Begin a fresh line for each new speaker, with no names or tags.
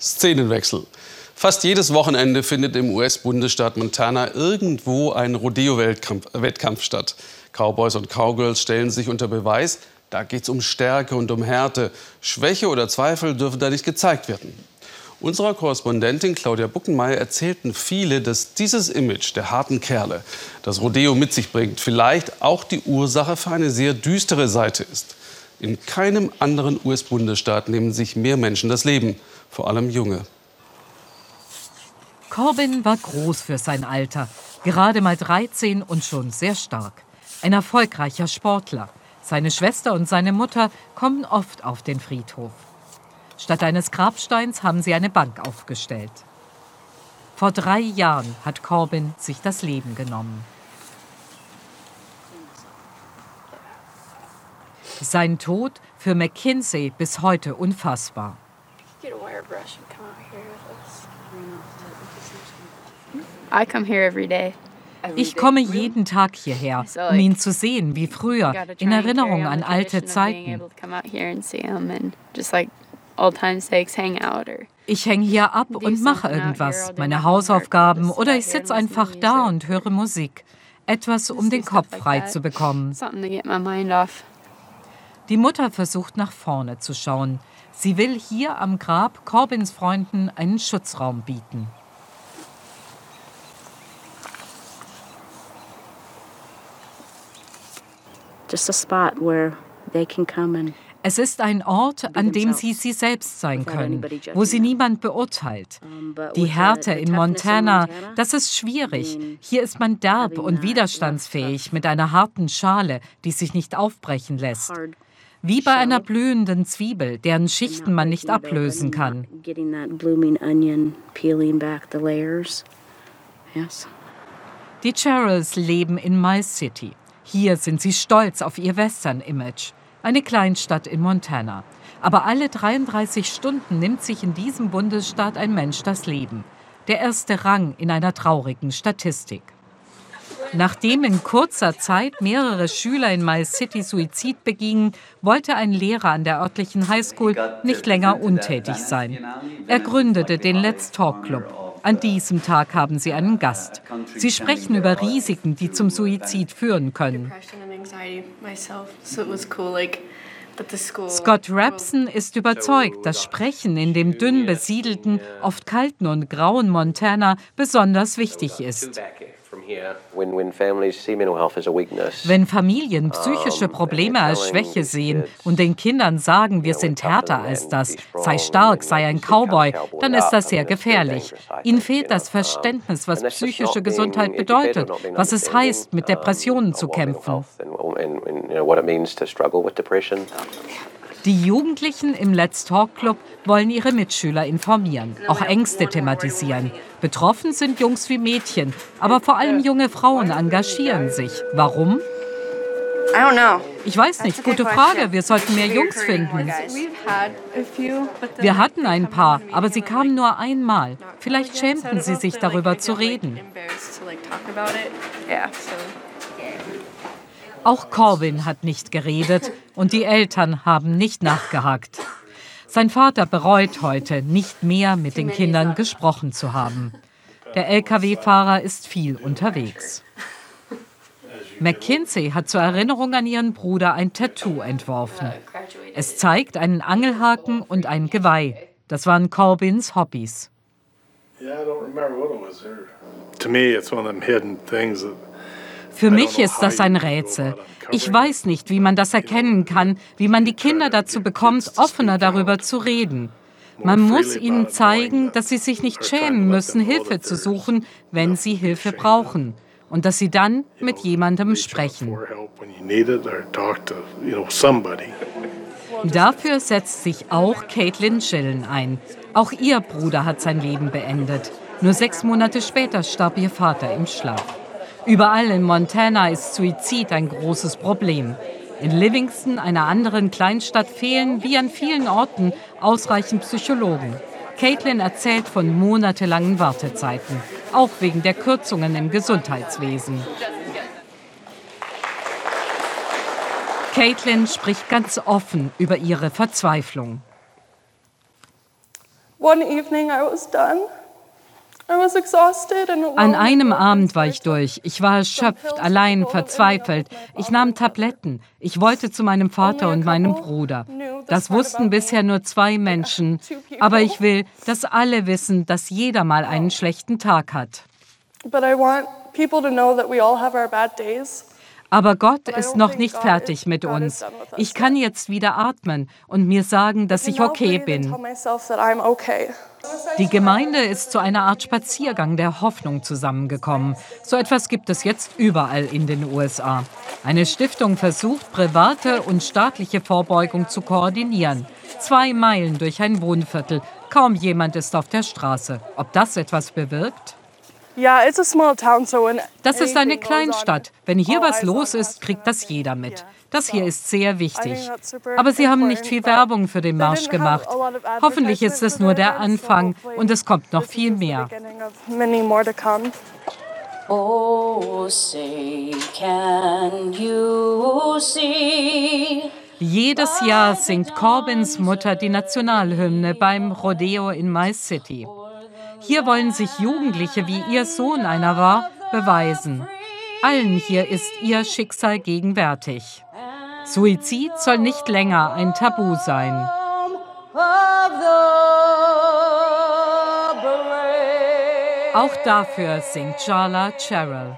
Szenenwechsel. Fast jedes Wochenende findet im US-Bundesstaat Montana irgendwo ein Rodeo-Wettkampf statt. Cowboys und Cowgirls stellen sich unter Beweis. Da geht es um Stärke und um Härte. Schwäche oder Zweifel dürfen da nicht gezeigt werden. Unserer Korrespondentin Claudia Buckenmeier erzählten viele, dass dieses Image der harten Kerle, das Rodeo mit sich bringt, vielleicht auch die Ursache für eine sehr düstere Seite ist. In keinem anderen US-Bundesstaat nehmen sich mehr Menschen das Leben, vor allem junge.
Corbin war groß für sein Alter, gerade mal 13 und schon sehr stark. Ein erfolgreicher Sportler. Seine Schwester und seine Mutter kommen oft auf den Friedhof. Statt eines Grabsteins haben sie eine Bank aufgestellt. Vor drei Jahren hat Corbin sich das Leben genommen. Sein Tod für McKinsey bis heute unfassbar. Ich komme jeden Tag hierher, um ihn zu sehen, wie früher, in Erinnerung an alte Zeiten. Ich hänge hier ab und mache irgendwas, meine Hausaufgaben oder ich sitze einfach da und höre Musik. Etwas, um den Kopf frei zu bekommen. Die Mutter versucht nach vorne zu schauen. Sie will hier am Grab Corbins Freunden einen Schutzraum bieten. Es ist ein Ort, an dem sie sie selbst sein können, wo sie niemand beurteilt. Die Härte in Montana, das ist schwierig. Hier ist man derb und widerstandsfähig mit einer harten Schale, die sich nicht aufbrechen lässt. Wie bei einer blühenden Zwiebel, deren Schichten man nicht ablösen kann. Die Charles leben in My City. Hier sind sie stolz auf ihr Western-Image eine Kleinstadt in Montana. Aber alle 33 Stunden nimmt sich in diesem Bundesstaat ein Mensch das Leben. Der erste Rang in einer traurigen Statistik. Nachdem in kurzer Zeit mehrere Schüler in My City Suizid begingen, wollte ein Lehrer an der örtlichen Highschool nicht länger untätig sein. Er gründete den Let's Talk Club. An diesem Tag haben sie einen Gast. Sie sprechen über Risiken, die zum Suizid führen können. Scott Rapson ist überzeugt, dass Sprechen in dem dünn besiedelten, oft kalten und grauen Montana besonders wichtig ist. Wenn Familien psychische Probleme als Schwäche sehen und den Kindern sagen, wir sind härter als das, sei stark, sei ein Cowboy, dann ist das sehr gefährlich. Ihnen fehlt das Verständnis, was psychische Gesundheit bedeutet, was es heißt, mit Depressionen zu kämpfen. Die Jugendlichen im Let's Talk Club wollen ihre Mitschüler informieren, auch Ängste thematisieren. Betroffen sind Jungs wie Mädchen, aber vor allem junge Frauen engagieren sich. Warum? Ich weiß nicht, gute Frage. Wir sollten mehr Jungs finden. Wir hatten ein paar, aber sie kamen nur einmal. Vielleicht schämten sie sich darüber zu reden. Auch Corbin hat nicht geredet und die Eltern haben nicht nachgehakt. Sein Vater bereut heute, nicht mehr mit den Kindern gesprochen zu haben. Der Lkw-Fahrer ist viel unterwegs. McKinsey hat zur Erinnerung an ihren Bruder ein Tattoo entworfen. Es zeigt einen Angelhaken und ein Geweih. Das waren Corbins Hobbys. Yeah, I don't remember what it was. To me, it's one of them hidden things that für mich ist das ein Rätsel. Ich weiß nicht, wie man das erkennen kann, wie man die Kinder dazu bekommt, offener darüber zu reden. Man muss ihnen zeigen, dass sie sich nicht schämen müssen, Hilfe zu suchen, wenn sie Hilfe brauchen. Und dass sie dann mit jemandem sprechen. Dafür setzt sich auch Caitlin Chillen ein. Auch ihr Bruder hat sein Leben beendet. Nur sechs Monate später starb ihr Vater im Schlaf. Überall in Montana ist Suizid ein großes Problem. In Livingston, einer anderen Kleinstadt, fehlen wie an vielen Orten ausreichend Psychologen. Caitlin erzählt von monatelangen Wartezeiten, auch wegen der Kürzungen im Gesundheitswesen. Caitlin spricht ganz offen über ihre Verzweiflung.
One evening I was done.
An einem Abend war ich durch. Ich war erschöpft, allein, verzweifelt. Ich nahm Tabletten. Ich wollte zu meinem Vater und meinem Bruder. Das wussten bisher nur zwei Menschen. Aber ich will, dass alle wissen, dass jeder mal einen schlechten Tag hat.
But I want people to know that we all have our bad days.
Aber Gott ist noch nicht fertig mit uns. Ich kann jetzt wieder atmen und mir sagen, dass ich okay bin. Die Gemeinde ist zu einer Art Spaziergang der Hoffnung zusammengekommen. So etwas gibt es jetzt überall in den USA. Eine Stiftung versucht, private und staatliche Vorbeugung zu koordinieren. Zwei Meilen durch ein Wohnviertel. Kaum jemand ist auf der Straße. Ob das etwas bewirkt? Das ist eine Kleinstadt. Wenn hier was los ist, kriegt das jeder mit. Das hier ist sehr wichtig. Aber sie haben nicht viel Werbung für den Marsch gemacht. Hoffentlich ist es nur der Anfang und es kommt noch viel mehr. Oh, say, can you see? Jedes Jahr singt Corbins Mutter die Nationalhymne beim Rodeo in My City. Hier wollen sich Jugendliche, wie ihr Sohn einer war, beweisen. Allen hier ist ihr Schicksal gegenwärtig. Suizid soll nicht länger ein Tabu sein. Auch dafür singt Charla Cheryl.